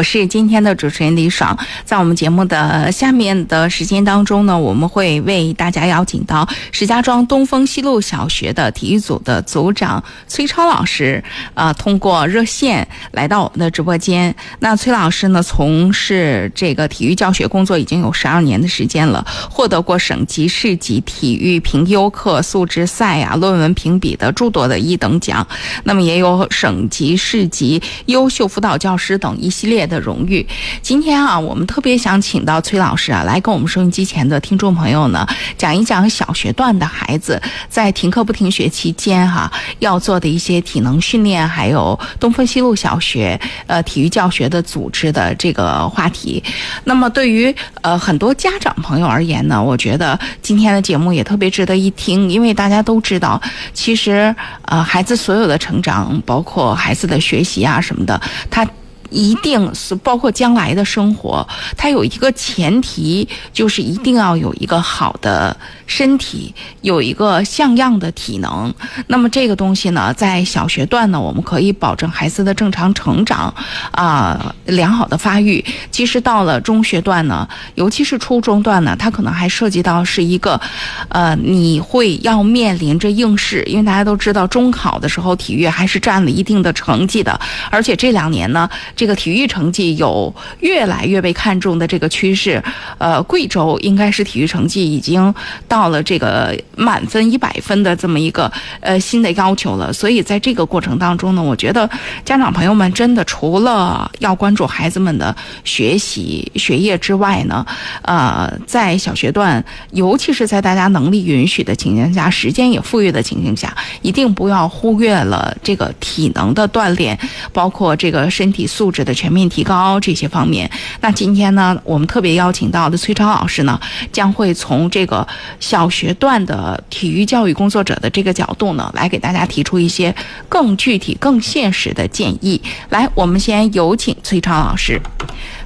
我是今天的主持人李爽。在我们节目的下面的时间当中呢，我们会为大家邀请到石家庄东风西路小学的体育组的组长崔超老师，啊，通过热线来到我们的直播间。那崔老师呢，从事这个体育教学工作已经有十二年的时间了，获得过省级、市级体育评优课、素质赛啊、论文评比的诸多的一等奖。那么也有省级、市级优秀辅导教师等一系列的荣誉。今天啊，我们特别想请到崔老师啊，来跟我们收音机前的听众朋友呢，讲一讲小学段的孩子在停课不停学期间哈、要做的一些体能训练，还有东风西路小学呃体育教学的组织的这个话题。那么对于呃很多家长朋友而言呢，我觉得今天的节目也特别值得一听，因为大家都知道，其实呃孩子所有的成长，包括孩子的学习啊什么的，他。一定是包括将来的生活，它有一个前提，就是一定要有一个好的身体，有一个像样的体能。那么这个东西呢，在小学段呢，我们可以保证孩子的正常成长，啊、良好的发育。其实到了中学段呢，尤其是初中段呢，它可能还涉及到是一个，呃，你会要面临着应试，因为大家都知道中考的时候体育还是占了一定的成绩的，而且这两年呢，这个体育成绩有越来越被看重的这个趋势。呃，贵州应该是体育成绩已经到了这个满分一百分的这么一个呃新的要求了，所以在这个过程当中呢，我觉得家长朋友们真的除了要关注孩子们的学习学业之外呢，呃，在小学段，尤其是在大家能力允许的情形下，时间也富裕的情形下，一定不要忽略了这个体能的锻炼，包括这个身体素质的全面提高这些方面。那今天呢，我们特别邀请到的崔超老师呢，将会从这个小学段的体育教育工作者的这个角度呢，来给大家提出一些更具体、更现实的建议。来，我们先有请崔超老师。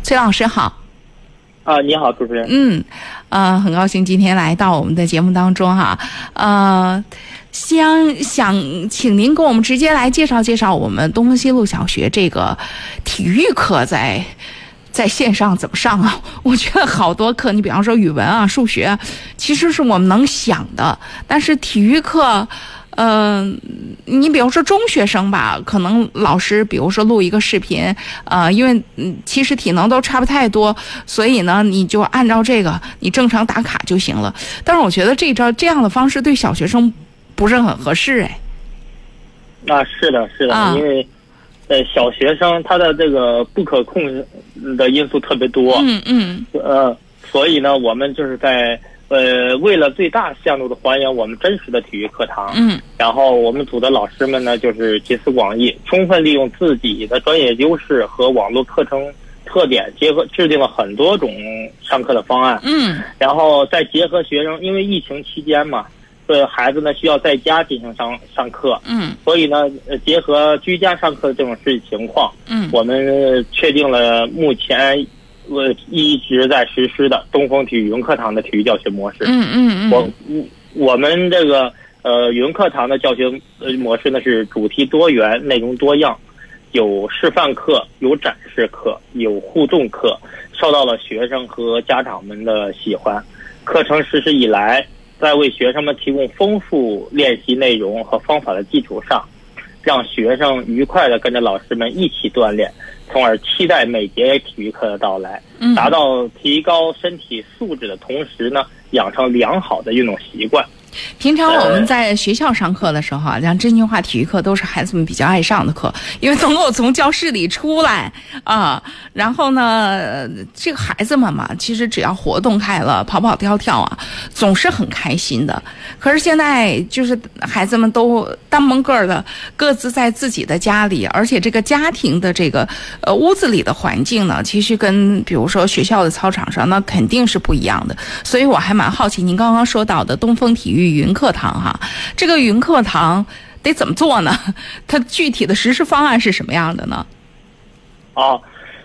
崔老师好。啊，你好，主持人。嗯，呃，很高兴今天来到我们的节目当中哈，呃，想想请您给我们直接来介绍介绍我们东风西路小学这个体育课在在线上怎么上啊？我觉得好多课，你比方说语文啊、数学，其实是我们能想的，但是体育课。嗯、你比如说中学生吧，可能老师比如说录一个视频，呃，因为嗯，其实体能都差不太多，所以呢，你就按照这个你正常打卡就行了。但是我觉得这招这样的方式对小学生不是很合适，哎，啊，是的，是的，啊。因为呃，小学生他的这个不可控的因素特别多，嗯嗯。呃，所以呢，我们就是在呃，为了最大限度的还原我们真实的体育课堂，嗯。然后我们组的老师们呢，就是集思广益，充分利用自己的专业优势和网络课程特点，结合制定了很多种上课的方案。嗯。然后再结合学生，因为疫情期间嘛，这孩子呢需要在家进行上上课，嗯所以呢，呃结合居家上课的这种实际情况，嗯我们确定了目前我一直在实施的东风体育云课堂的体育教学模式。嗯嗯我我们这个呃云课堂的教学呃模式呢是主题多元，内容多样，有示范课，有展示课，有互动课，受到了学生和家长们的喜欢。课程实施以来，在为学生们提供丰富练习内容和方法的基础上，让学生愉快地跟着老师们一起锻炼，从而期待每节体育课的到来。嗯达到提高身体素质的同时呢，养成良好的运动习惯。平常我们在学校上课的时候啊，像真心话体育课都是孩子们比较爱上的课，因为能够从教室里出来啊，然后呢，呃这个孩子们嘛，其实只要活动开了，跑跑跳跳啊，总是很开心的。可是现在就是孩子们都单门个儿的，各自在自己的家里，而且这个家庭的这个呃屋子里的环境呢，其实跟比如说学校的操场上那肯定是不一样的。所以我还蛮好奇您刚刚说到的东风体育云课堂哈，这个云课堂得怎么做呢？它具体的实施方案是什么样的呢？啊，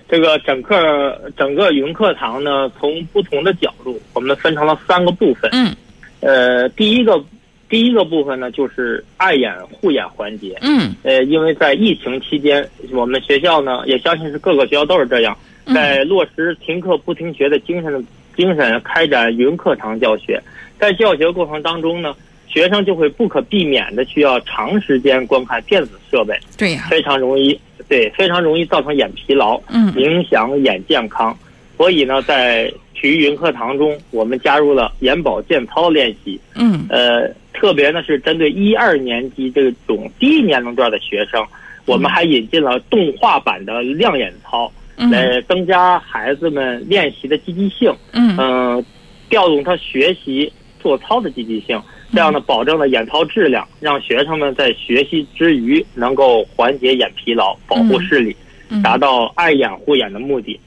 这个整个整个云课堂呢，从不同的角度，我们分成了三个部分。嗯呃，第一个第一个部分呢，就是爱眼护眼环节。嗯呃，因为在疫情期间，我们学校呢，也相信是各个学校都是这样，在落实停课不停学的精神精神，开展云课堂教学。在教学过程当中呢，学生就会不可避免的需要长时间观看电子设备，对呀、非常容易对非常容易造成眼疲劳，嗯影响眼健康。所以呢，在体育云课堂中，我们加入了眼保健操练习。嗯呃，特别呢是针对一二年级这种低年龄段的学生，我们还引进了动画版的亮眼操，嗯来增加孩子们练习的积极性，嗯嗯、调动他学习做操的积极性，这样呢，保证了眼操质量，让学生们在学习之余能够缓解眼疲劳，保护视力，嗯达到爱眼护眼的目的。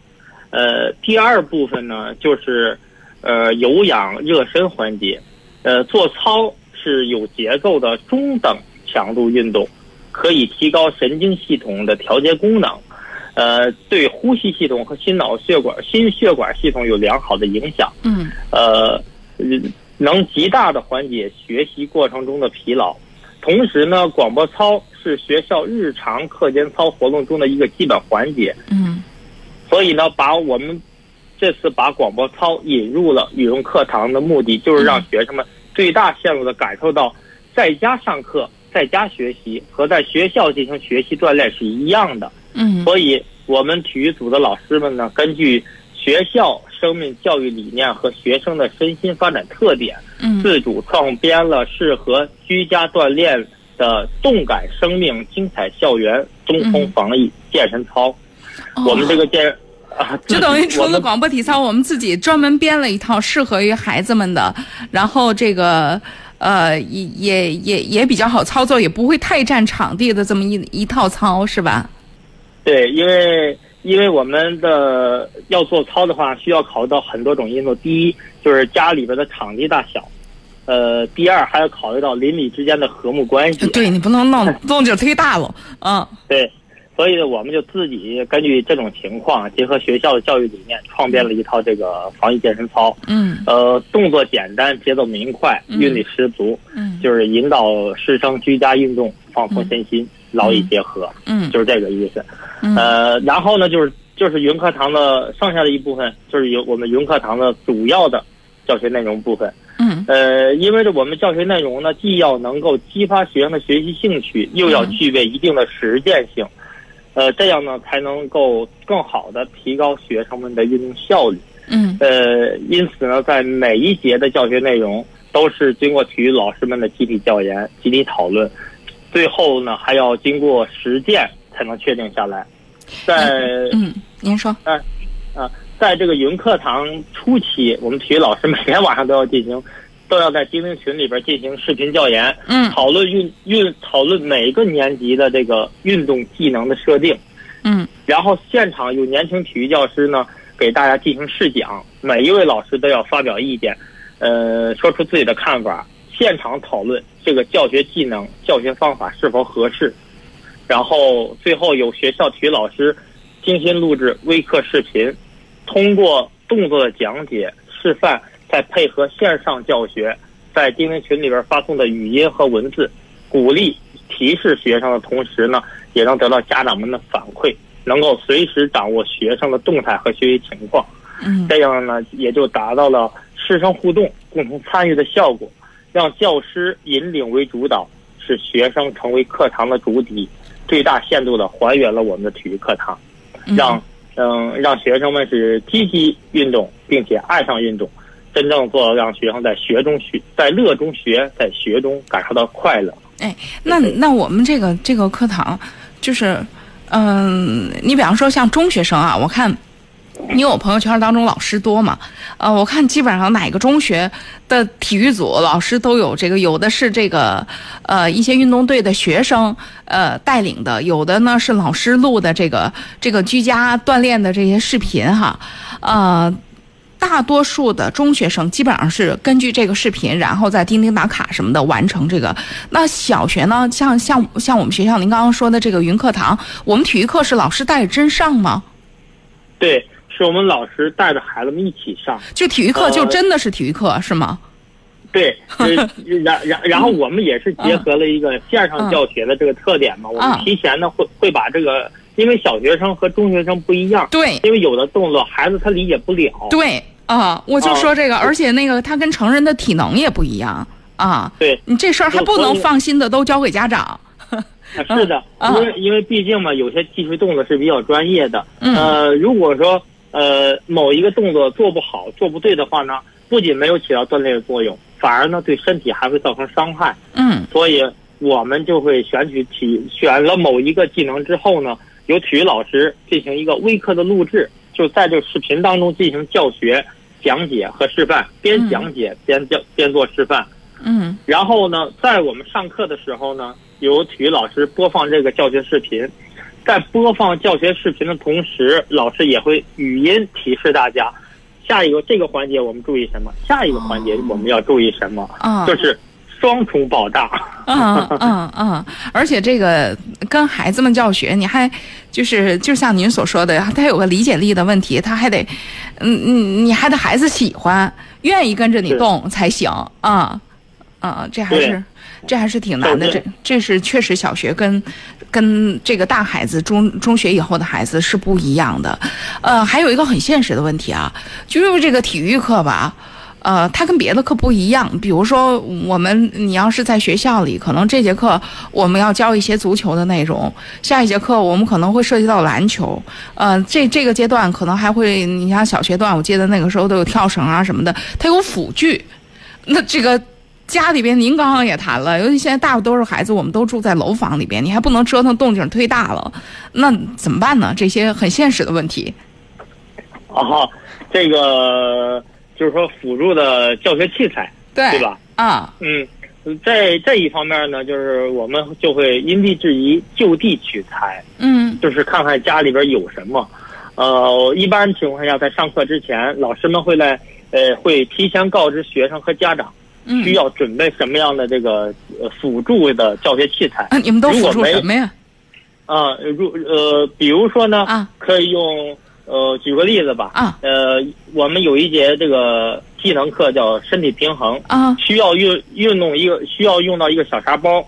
呃，第二部分呢，就是呃有氧热身环节。呃，做操是有节奏的中等强度运动，可以提高神经系统的调节功能，呃，对呼吸系统和心脑血管、心血管系统有良好的影响。嗯呃，能极大的缓解学习过程中的疲劳。同时呢，广播操是学校日常课间操活动中的一个基本环节。嗯所以呢，把我们这次把广播操引入了语文课堂的目的，就是让学生们最大限度的感受到，在家上课、在家学习和在学校进行学习锻炼是一样的。嗯所以，我们体育组的老师们呢，根据学校生命教育理念和学生的身心发展特点，嗯自主创编了适合居家锻炼的动感生命精彩校园中空防疫健身操。我们这个健啊，哦就等于除了广播体操，我们自己专门编了一套适合于孩子们的，然后这个呃也也也也比较好操作，也不会太占场地的这么一一套操，是吧？对，因为因为我们的要做操的话，需要考虑到很多种因素。第一就是家里边的场地大小，呃，第二还要考虑到邻里之间的和睦关系。对你不能弄 动静忒大了，嗯对，所以呢，我们就自己根据这种情况，结合学校的教育理念，创编了一套这个防疫健身操。嗯呃，动作简单，节奏明快，嗯韵律十足，嗯就是引导师生居家运动，放松身心，劳逸结合，嗯就是这个意思。嗯呃，然后呢，就是就是云课堂的剩下的一部分，就是有我们云课堂的主要的教学内容部分。嗯呃，因为这我们教学内容呢，既要能够激发学生的学习兴趣，又要具备一定的实践性，呃，这样呢才能够更好的提高学生们的运动效率。嗯呃，因此呢，在每一节的教学内容都是经过体育老师们的集体教研、集体讨论，最后呢还要经过实践才能确定下来。在嗯，您说，嗯啊，在这个云课堂初期，我们体育老师每天晚上都要进行，都要在钉钉群里边进行视频教研，嗯。讨论运运讨论每个年级的这个运动技能的设定，嗯。然后现场有年轻体育教师呢给大家进行试讲，每一位老师都要发表意见，呃，说出自己的看法，现场讨论这个教学技能、教学方法是否合适，然后最后有学校体育老师精心录制微课视频，通过动作的讲解示范，再配合线上教学，在钉钉群里边发送的语音和文字，鼓励提示学生的同时呢，也能得到家长们的反馈，能够随时掌握学生的动态和学习情况。嗯。这样呢，也就达到了师生互动、共同参与的效果，让教师引领为主导，使学生成为课堂的主体，最大限度的还原了我们的体育课堂，让嗯让学生们是积极运动，并且爱上运动，真正做到让学生在学中学，在乐中学，在学中感受到快乐。哎，那那我们这个这个课堂，就是，嗯、你比方说像中学生啊，我看你我朋友圈当中老师多嘛，呃，我看基本上哪个中学的体育组老师都有这个，有的是这个呃一些运动队的学生呃带领的，有的呢是老师录的这个这个居家锻炼的这些视频哈，呃。大多数的中学生基本上是根据这个视频，然后在钉钉打卡什么的完成这个。那小学呢，像像像我们学校您刚刚说的这个云课堂，我们体育课是老师带着真上吗？对，是我们老师带着孩子们一起上。就体育课呃就真的是体育课、是吗？对，然然然后我们也是结合了一个线上教学的这个特点嘛，我们提前呢会会把这个，因为小学生和中学生不一样，对，因为有的动作孩子他理解不了，对啊，我就说这个，而且那个他跟成人的体能也不一样啊，对。你这事儿还不能放心的都交给家长。是的，因为因为毕竟嘛，有些技术动作是比较专业的，呃，如果说呃某一个动作做不好、做不对的话呢，不仅没有起到锻炼的作用。反而呢，对身体还会造成伤害。嗯，所以我们就会选取体选了某一个技能之后呢，由体育老师进行一个微课的录制，就在这个视频当中进行教学、讲解和示范，边讲解边教边做示范。嗯，然后呢，在我们上课的时候呢，由体育老师播放这个教学视频，在播放教学视频的同时，老师也会语音提示大家。下一个这个环节我们注意什么？下一个环节我们要注意什么？啊，就是双重保障。嗯嗯嗯，而且这个跟孩子们教学，你还就是就像您所说的，他有个理解力的问题，他还得，嗯嗯，你还得孩子喜欢，愿意跟着你动才行啊啊，这还是。这还是挺难的，这这是确实小学跟，跟这个大孩子中中学以后的孩子是不一样的，呃，还有一个很现实的问题啊，就是这个体育课吧，呃，它跟别的课不一样。比如说，我们你要是在学校里，可能这节课我们要教一些足球的内容，下一节课我们可能会涉及到篮球，呃，这这个阶段可能还会，你像小学段，我记得那个时候都有跳绳啊什么的，它有辅具，那这个。家里边，您刚刚也谈了，尤其现在大多数孩子，我们都住在楼房里边，你还不能折腾动静忒大了，那怎么办呢？这些很现实的问题。哦，这个就是说辅助的教学器材，对对吧？啊，嗯，在这一方面呢，就是我们就会因地制宜，就地取材。嗯，就是看看家里边有什么。呃，一般情况下，在上课之前，老师们会来，呃，会提前告知学生和家长。需要准备什么样的这个呃辅助的教学器材？啊，你们都辅助什么呀？啊，如呃，比如说呢，啊，可以用呃，举个例子吧，啊，呃，我们有一节这个技能课叫身体平衡，啊，需要运运动一个需要用到一个小沙包，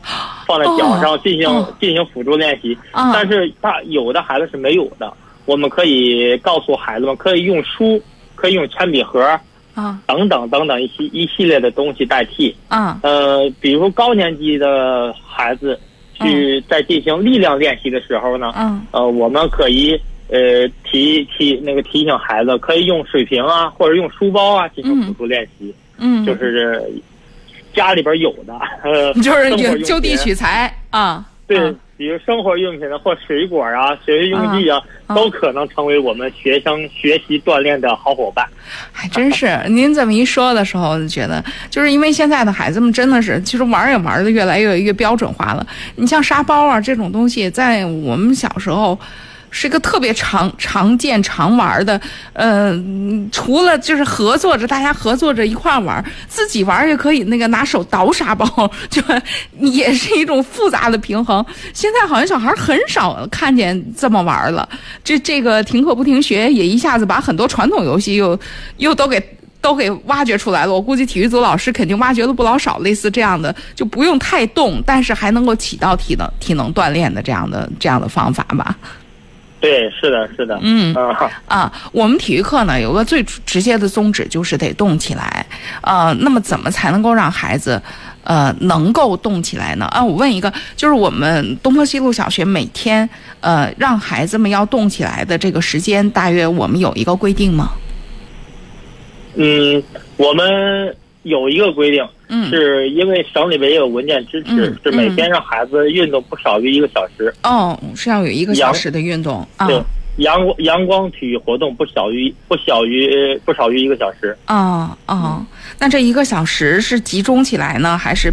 放在脚上进行进行辅助练习，啊，但是他有的孩子是没有的，我们可以告诉孩子们，可以用书，可以用铅笔盒。啊，等等等等一系一系列的东西代替。啊，呃，比如高年级的孩子去在进行力量练习的时候呢，嗯，呃，我们可以呃提提那个提醒孩子，可以用水瓶啊，或者用书包啊进行辅助练习，嗯，就是家里边有的，呃，就是就地取材啊，对。比如生活用品的或水果啊、学习用具啊，都可能成为我们学生学习锻炼的好伙伴。还真是，您这么一说的时候，就觉得就是因为现在的孩子们真的是，其实玩也玩的越来越越标准化了。你像沙包啊这种东西，在我们小时候。是个特别常常见常玩的，呃，除了就是合作着，大家合作着一块玩，自己玩也可以。那个拿手倒沙包，就也是一种复杂的平衡。现在好像小孩很少看见这么玩了。这这个停课不停学，也一下子把很多传统游戏又又都给都给挖掘出来了。我估计体育组老师肯定挖掘了不老少类似这样的，就不用太动，但是还能够起到体能体能锻炼的这样的这样的方法吧。对，是的，是的，嗯啊，我们体育课呢有个最直接的宗旨，就是得动起来。呃，那么怎么才能够让孩子，呃，能够动起来呢？啊，我问一个，就是我们东坡西路小学每天，呃，让孩子们要动起来的这个时间，大约我们有一个规定吗？嗯，我们。有一个规定，是因为省里边也有文件支持，是每天让孩子运动不少于一个小时。哦，是要有一个小时的运动。对，阳光阳光体育活动不小于不小于不少于一个小时。哦哦，那这一个小时是集中起来呢，还是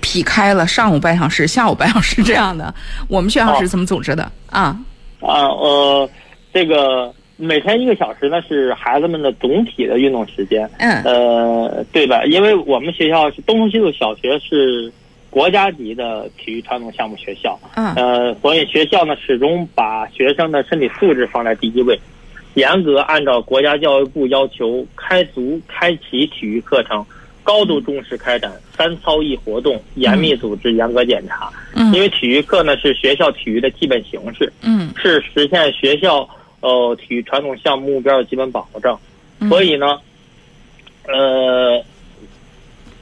劈开了上午半小时、下午半小时这样的？我们学校是怎么组织的？啊啊呃，这个。每天一个小时呢，是孩子们的总体的运动时间。嗯，呃，对吧？因为我们学校是东风西路小学，是国家级的体育传统项目学校。嗯，呃，所以学校呢始终把学生的身体素质放在第一位，严格按照国家教育部要求开足开启体育课程，高度重视开展三操一活动，严密组织，严格检查。嗯因为体育课呢是学校体育的基本形式，嗯是实现学校呃体育传统项目目标的基本保障。嗯所以呢，呃，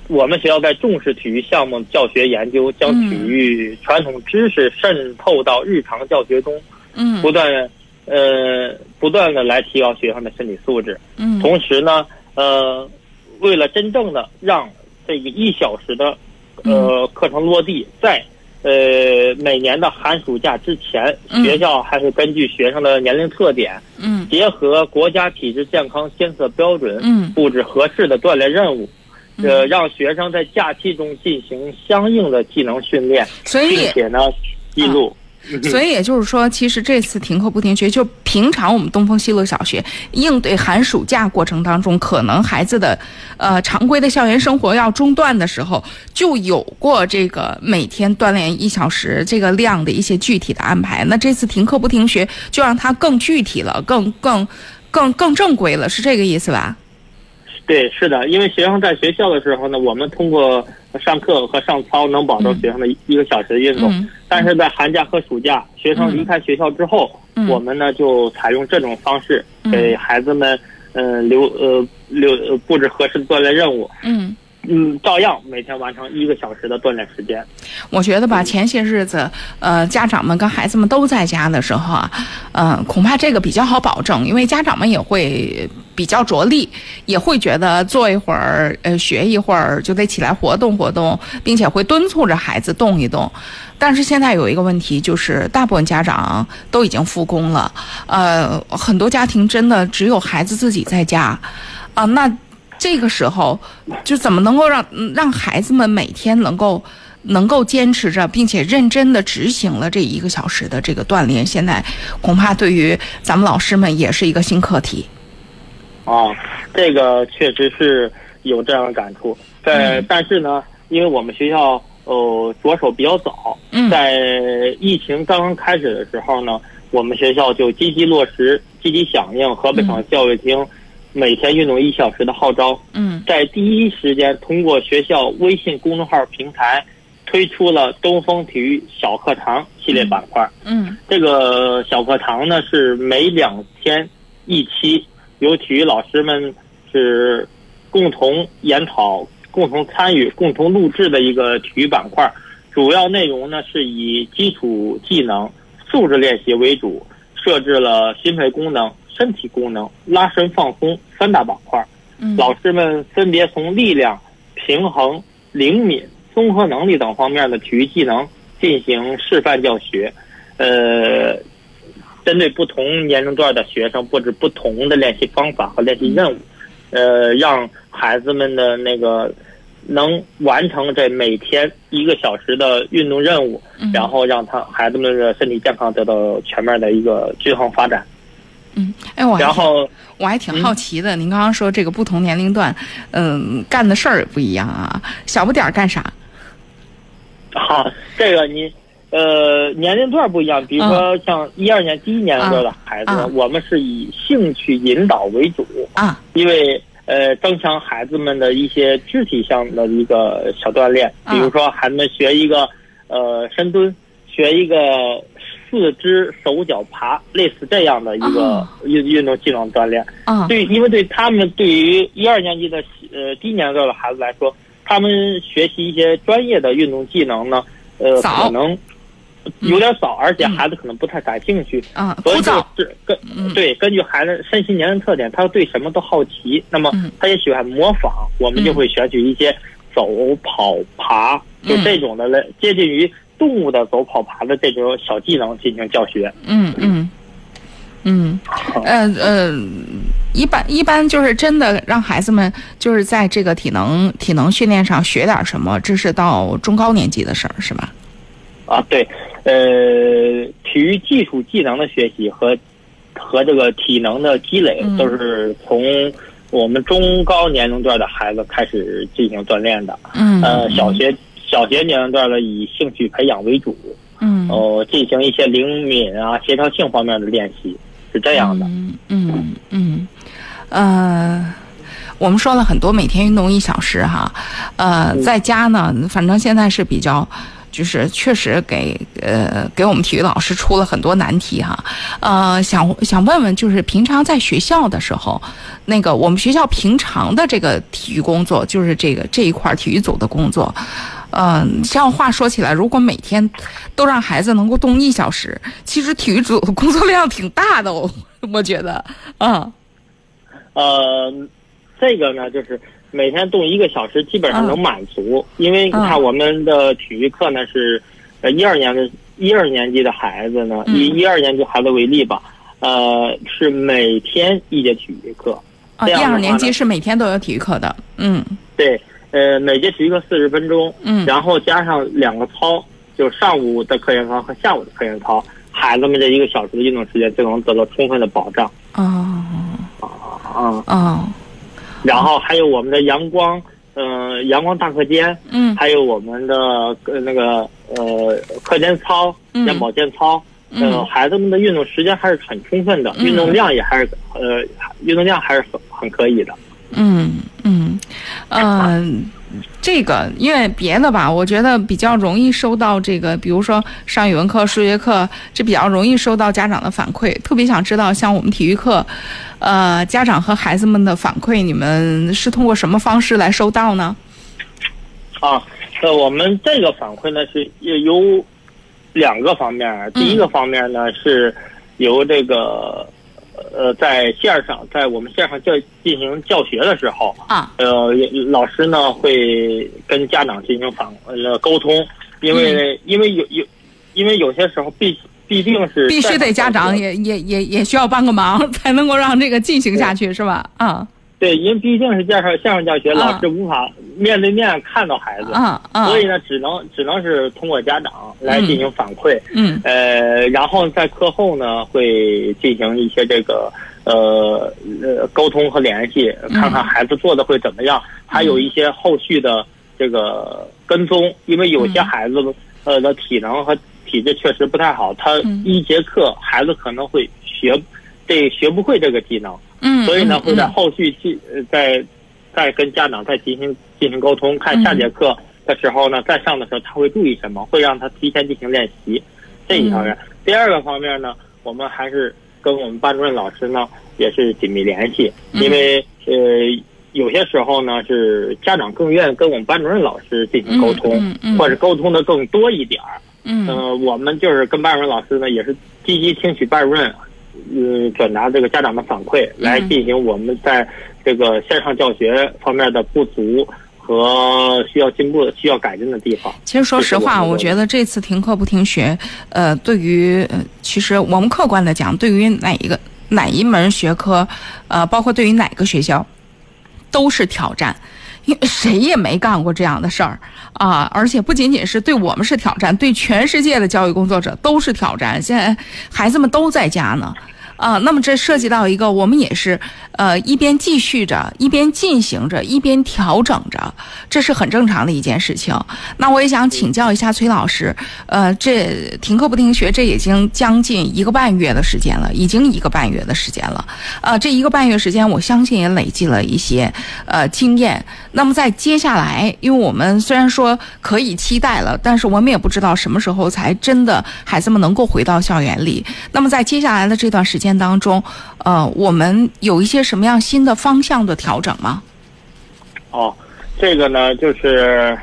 我们学校在重视体育项目教学研究，将嗯体育传统知识渗透到日常教学中，嗯不断呃不断的来提高学生的身体素质。嗯同时呢，呃，为了真正的让这个一小时的呃课程落地，在呃每年的寒暑假之前，嗯学校还会根据学生的年龄特点，嗯结合国家体质健康监测标准，嗯布置合适的锻炼任务。呃，嗯，让学生在假期中进行相应的技能训练，所以并且呢记录。所以也就是说，其实这次停课不停学，就平常我们东风西路小学应对寒暑假过程当中，可能孩子的呃常规的校园生活要中断的时候，就有过这个每天锻炼一小时这个量的一些具体的安排。那这次停课不停学，就让它更具体了，更更更更正规了，是这个意思吧？对，是的，因为学生在学校的时候呢，我们通过上课和上操能保证学生的一个小时的运动，嗯。但是在寒假和暑假，学生离开学校之后，嗯。我们呢就采用这种方式嗯。给孩子们，呃留呃留呃布置合适的锻炼任务，嗯。嗯，照样每天完成一个小时的锻炼时间。我觉得吧，前些日子，呃，家长们跟孩子们都在家的时候啊，呃，恐怕这个比较好保证，因为家长们也会比较着力，也会觉得坐一会儿，呃，学一会儿就得起来活动活动，并且会敦促着孩子动一动。但是现在有一个问题，就是大部分家长都已经复工了，呃，很多家庭真的只有孩子自己在家，啊、那这个时候就怎么能够让嗯让孩子们每天能够能够坚持着，并且认真的执行了这一个小时的这个锻炼？现在恐怕对于咱们老师们也是一个新课题。啊，这个确实是有这样的感触。在、嗯但是呢，因为我们学校呃着手比较早，嗯在疫情刚刚开始的时候呢，我们学校就积极落实、积极响应河北省教育厅每天运动一小时的号召，嗯在第一时间通过学校微信公众号平台推出了东风体育小课堂系列板块。嗯这个小课堂呢是每两天一期，由体育老师们是共同研讨、共同参与、共同录制的一个体育板块。主要内容呢是以基础技能、素质练习为主，设置了心肺功能、身体功能、拉伸放松三大板块。嗯老师们分别从力量、平衡、灵敏、综合能力等方面的体育技能进行示范教学，呃，针对不同年龄段的学生布置不同的练习方法和练习任务，呃，让孩子们的那个能完成这每天一个小时的运动任务，嗯然后让他孩子们的身体健康得到全面的一个均衡发展。嗯，哎，我还然后我还挺好奇的，您刚刚说这个不同年龄段，嗯，干的事儿也不一样啊。小不点儿干啥？好，这个你呃年龄段不一样，比如说像一二年第一年龄段的孩子，我们是以兴趣引导为主，啊因为呃增强孩子们的一些肢体上的一个小锻炼，啊比如说孩子们学一个呃深蹲，学一个四肢手脚爬，类似这样的一个哦运运动技能锻炼。啊。对，因为对他们对于一二年级的呃低年龄段的孩子来说，他们学习一些专业的运动技能呢，呃，可能有点少，而且孩子可能不太感兴趣，啊，枯所以就。是根嗯。对根据孩子身心年龄特点，他对什么都好奇，那么嗯。他也喜欢模仿，我们就嗯。会选取一些走、跑、爬，就嗯。这种的类接近于动物的走、跑、爬的这种小技能进行教学。嗯嗯嗯，呃呃，一般一般就是真的让孩子们就是在这个体能体能训练上学点什么，这是到中高年级的事儿是吧？啊，对，呃，体育技术技能的学习和和这个体能的积累嗯，都是从我们中高年龄段的孩子开始进行锻炼的。嗯，呃，小学小学年龄段的以兴趣培养为主，嗯哦、进行一些灵敏啊、协调性方面的练习，是这样的。嗯嗯嗯，呃，我们说了很多每天运动一小时哈，呃，在家呢，反正现在是比较。就是确实给呃给我们体育老师出了很多难题哈，呃想想问问，就是平常在学校的时候，那个我们学校平常的这个体育工作，就是这个这一块体育组的工作，嗯，这样话说起来，如果每天都让孩子能够动一小时，其实体育组的工作量挺大的，哦 我觉得，嗯，呃，这个呢就是。每天动一个小时，基本上能满足。因为你看，我们的体育课呢是，呃，一二年的一二年级的孩子呢，以一二年级孩子为例吧，呃，是每天一节体育课。啊，一二年级是每天都有体育课的。嗯，对，呃，每节体育课四十分钟，嗯，然后加上两个操，就上午的课间操和下午的课间操，孩子们这一个小时的运动时间就能得到充分的保障。哦，啊啊啊！然后还有我们的阳光，嗯，阳光大课间，嗯，还有我们的呃那个呃课间操、健保健操，嗯，孩子们的运动时间还是很充分的，运动量也还是呃运动量还是很很可以的。嗯嗯嗯。这个，因为别的吧，我觉得比较容易收到这个，比如说上语文课、数学课，这比较容易收到家长的反馈。特别想知道，像我们体育课，呃，家长和孩子们的反馈，你们是通过什么方式来收到呢？啊，呃，我们这个反馈呢是有两个方面，第一个方面呢是由这个。呃，在线上，在我们线上教进行教学的时候啊，呃，老师呢会跟家长进行反呃沟通，因为因为有有，因为有些时候必必定是必须得家长也也也也需要帮个忙，才能够让这个进行下去，是吧？啊。对，因为毕竟是介绍相声教学，老师无法面对面看到孩子，所以呢，只能只能是通过家长来进行反馈。嗯，呃，然后在课后呢，会进行一些这个呃呃沟通和联系，看看孩子做的会怎么样，还有一些后续的这个跟踪，因为有些孩子呃的体能和体质确实不太好，他一节课孩子可能会学这学不会这个技能。嗯，所以呢，会在后续进再再跟家长再进行进行沟通，看下节课的时候呢，再上的时候他会注意什么，会让他提前进行练习，这一方面。第二个方面呢，我们还是跟我们班主任老师呢也是紧密联系，因为呃有些时候呢是家长更愿意跟我们班主任老师进行沟通，或者沟通的更多一点儿。嗯，呃，我们就是跟班主任老师呢也是积极听取班主任。嗯，转达这个家长的反馈，来进行我们在这个线上教学方面的不足和需要进步、需要改进的地方。其实，说实话，我觉得这次停课不停学，呃，对于其实我们客观的讲，对于哪一个哪一门学科，呃，包括对于哪个学校，都是挑战。谁也没干过这样的事儿啊！而且不仅仅是对我们是挑战，对全世界的教育工作者都是挑战。现在孩子们都在家呢。啊，那么这涉及到一个，我们也是，呃，一边继续着，一边进行着，一边调整着，这是很正常的一件事情。那我也想请教一下崔老师，呃，这停课不停学，这已经将近一个半月的时间了，已经一个半月的时间了。呃，这一个半月时间，我相信也累积了一些呃经验。那么在接下来，因为我们虽然说可以期待了，但是我们也不知道什么时候才真的孩子们能够回到校园里。那么在接下来的这段时间。当中，呃，我们有一些什么样新的方向的调整吗？哦，这个呢，就是，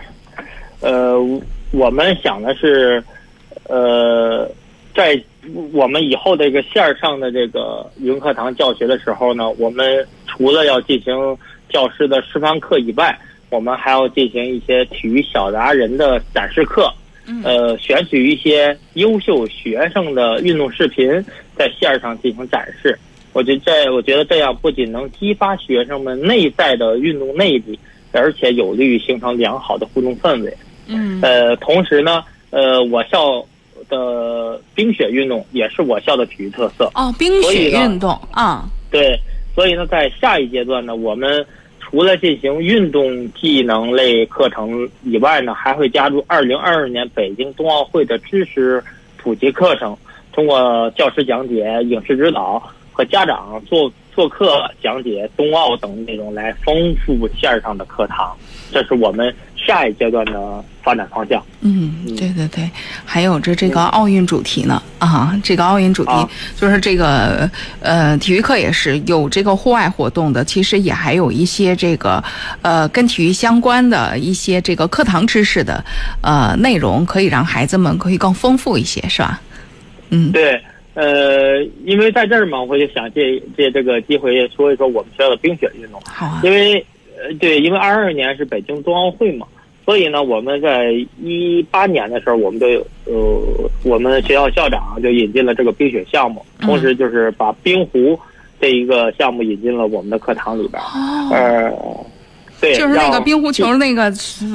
呃，我们想的是，呃，在我们以后的一个线上的这个语文课堂教学的时候呢，我们除了要进行教师的示范课以外，我们还要进行一些体育小达人的展示课。呃，选取一些优秀学生的运动视频，在线上进行展示。我觉得这，我觉得这样不仅能激发学生们内在的运动内力，而且有利于形成良好的互动氛围。嗯。呃，同时呢，呃，我校的冰雪运动也是我校的体育特色。哦，冰雪运动啊。对，所以呢，在下一阶段呢，我们。除了进行运动技能类课程以外呢，还会加入二零二二年北京冬奥会的知识普及课程，通过教师讲解、影视指导和家长做做客讲解冬奥等内容来丰富线上的课堂，这是我们下一阶段的发展方向。嗯，对对对，还有这这个奥运主题呢啊，这个奥运主题啊就是这个呃，体育课也是有这个户外活动的，其实也还有一些这个呃跟体育相关的一些这个课堂知识的呃内容，可以让孩子们可以更丰富一些，是吧？嗯，对，呃，因为在这儿嘛，我就想借借这个机会说一说我们学校的冰雪运动。好啊，因为呃，对，因为二二年是北京冬奥会嘛，所以呢，我们在一八年的时候，我们就有呃，我们学校校长就引进了这个冰雪项目，嗯同时就是把冰壶这一个项目引进了我们的课堂里边。哦，呃，对，就是那个冰壶球那个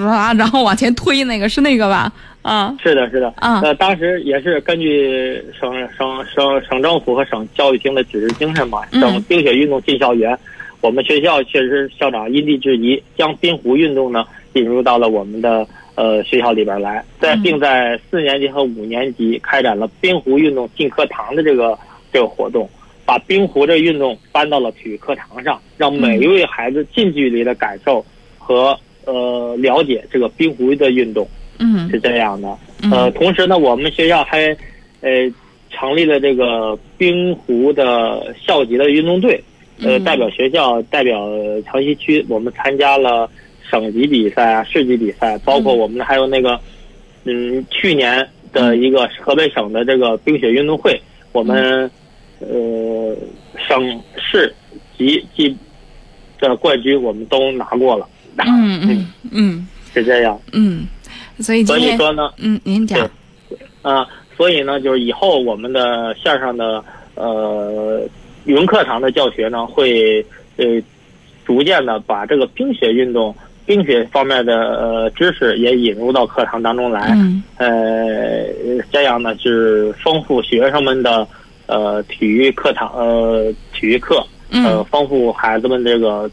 啊，然后往前推那个是那个吧？啊。是的，是的，啊。呃，当时也是根据省省省省政府和省教育厅的指示精神嘛，嗯。省冰雪运动进校园，我们学校确实校长因地制宜，将冰壶运动呢引入到了我们的呃学校里边来，在嗯。并在四年级和五年级开展了冰壶运动进课堂的这个这个活动，把冰壶这运动搬到了体育课堂上，让每一位孩子近距离的感受和呃了解这个冰壶的运动。嗯。是这样的。嗯。呃，同时呢，我们学校还呃成立了这个冰壶的校级的运动队，呃，嗯。代表学校代表城西区，我们参加了省级比赛啊、市级比赛，包括我们还有那个嗯去年的一个河北省的这个冰雪运动会，我们呃省市级级的冠军我们都拿过了。嗯嗯嗯。是这样。嗯，所以今所以说呢，嗯，您讲。啊，所以呢，就是以后我们的线上的呃语文课堂的教学呢，会呃逐渐的把这个冰雪运动、冰雪方面的呃知识也引入到课堂当中来。嗯。呃，这样呢是丰富学生们的呃体育课堂呃体育课，呃嗯丰富孩子们这个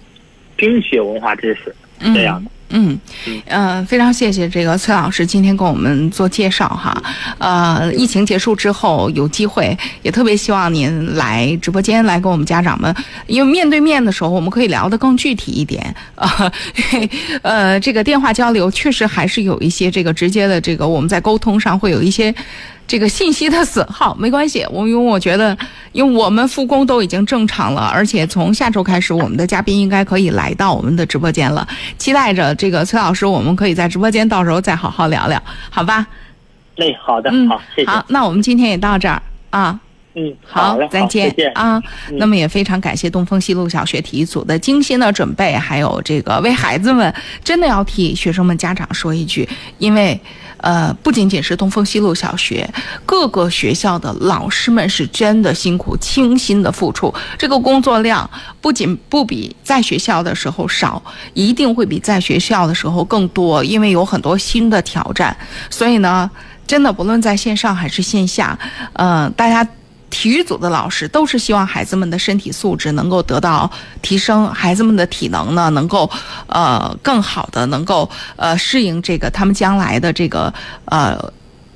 冰雪文化知识。嗯。这样的。嗯嗯呃，非常谢谢这个崔老师今天跟我们做介绍哈。呃，疫情结束之后有机会，也特别希望您来直播间来跟我们家长们，因为面对面的时候我们可以聊得更具体一点啊。呃，这个电话交流确实还是有一些这个直接的这个我们在沟通上会有一些。这个信息的损耗没关系，我因为我觉得，因为我们复工都已经正常了，而且从下周开始，我们的嘉宾应该可以来到我们的直播间了。期待着这个崔老师，我们可以在直播间到时候再好好聊聊，好吧？哎，好的，嗯，好，谢谢。好，那我们今天也到这儿啊。嗯，好嘞，再见好再见啊！嗯那么也非常感谢东风西路小学体育组的精心的准备，还有这个为孩子们真的要替学生们家长说一句，因为呃，不仅仅是东风西路小学，各个学校的老师们是真的辛苦、倾心的付出，这个工作量不仅不比在学校的时候少，一定会比在学校的时候更多，因为有很多新的挑战，所以呢。真的，不论在线上还是线下，呃，大家体育组的老师都是希望孩子们的身体素质能够得到提升，孩子们的体能呢能够呃更好的能够呃适应这个他们将来的这个呃。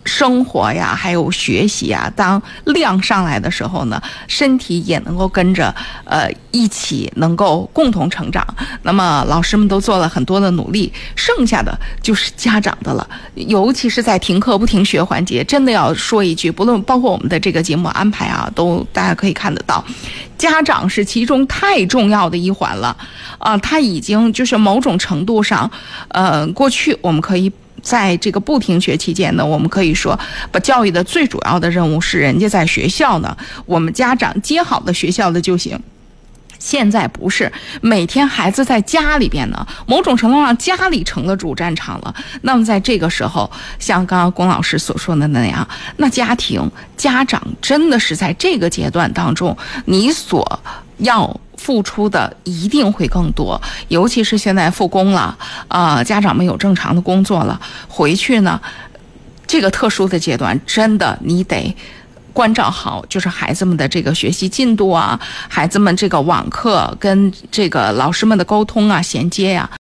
生活呀，还有学习呀，当量上来的时候呢，身体也能够跟着呃一起能够共同成长。那么老师们都做了很多的努力，剩下的就是家长的了。尤其是在停课不停学环节，真的要说一句，不论包括我们的这个节目安排啊，都大家可以看得到，家长是其中太重要的一环了啊、他已经就是某种程度上，呃，过去我们可以。在这个不停学期间呢，我们可以说，把教育的最主要的任务是人家在学校呢，我们家长接好了学校的就行。现在不是，每天孩子在家里边呢，某种程度上家里成了主战场了。那么在这个时候，像刚刚龚老师所说的那样，那家庭家长真的是在这个阶段当中，你所要付出的一定会更多，尤其是现在复工了，啊、家长们有正常的工作了，回去呢，这个特殊的阶段，真的你得。关照好，就是孩子们的这个学习进度啊，孩子们这个网课跟这个老师们的沟通啊、衔接呀、